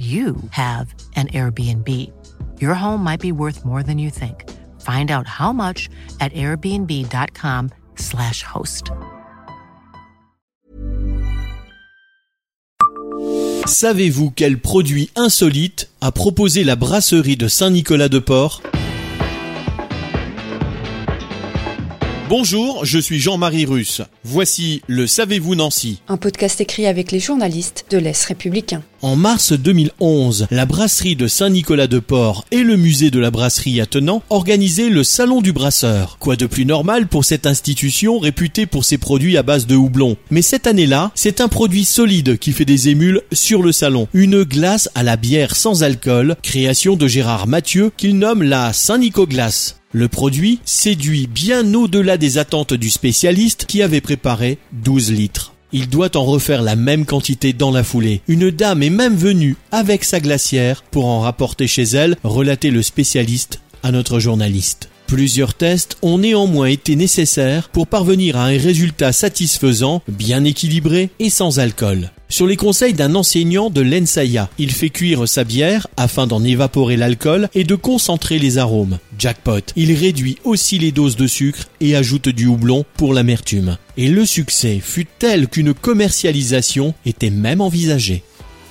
you have an Airbnb. Your home might be worth more than you think. Find out how much at airbnb.com/slash host. Savez-vous quel produit insolite a proposé la brasserie de Saint-Nicolas-de-Port? Bonjour, je suis Jean-Marie Russe. Voici le Savez-vous Nancy Un podcast écrit avec les journalistes de l'Est républicain. En mars 2011, la brasserie de Saint-Nicolas-de-Port et le musée de la brasserie attenant organisaient le Salon du Brasseur. Quoi de plus normal pour cette institution réputée pour ses produits à base de houblon? Mais cette année-là, c'est un produit solide qui fait des émules sur le salon. Une glace à la bière sans alcool, création de Gérard Mathieu qu'il nomme la Saint-Nico Glace. Le produit séduit bien au-delà des attentes du spécialiste qui avait préparé 12 litres. Il doit en refaire la même quantité dans la foulée. Une dame est même venue avec sa glacière pour en rapporter chez elle, relater le spécialiste à notre journaliste. Plusieurs tests ont néanmoins été nécessaires pour parvenir à un résultat satisfaisant, bien équilibré et sans alcool. Sur les conseils d'un enseignant de l'ENSAIA, il fait cuire sa bière afin d'en évaporer l'alcool et de concentrer les arômes. Jackpot. Il réduit aussi les doses de sucre et ajoute du houblon pour l'amertume. Et le succès fut tel qu'une commercialisation était même envisagée.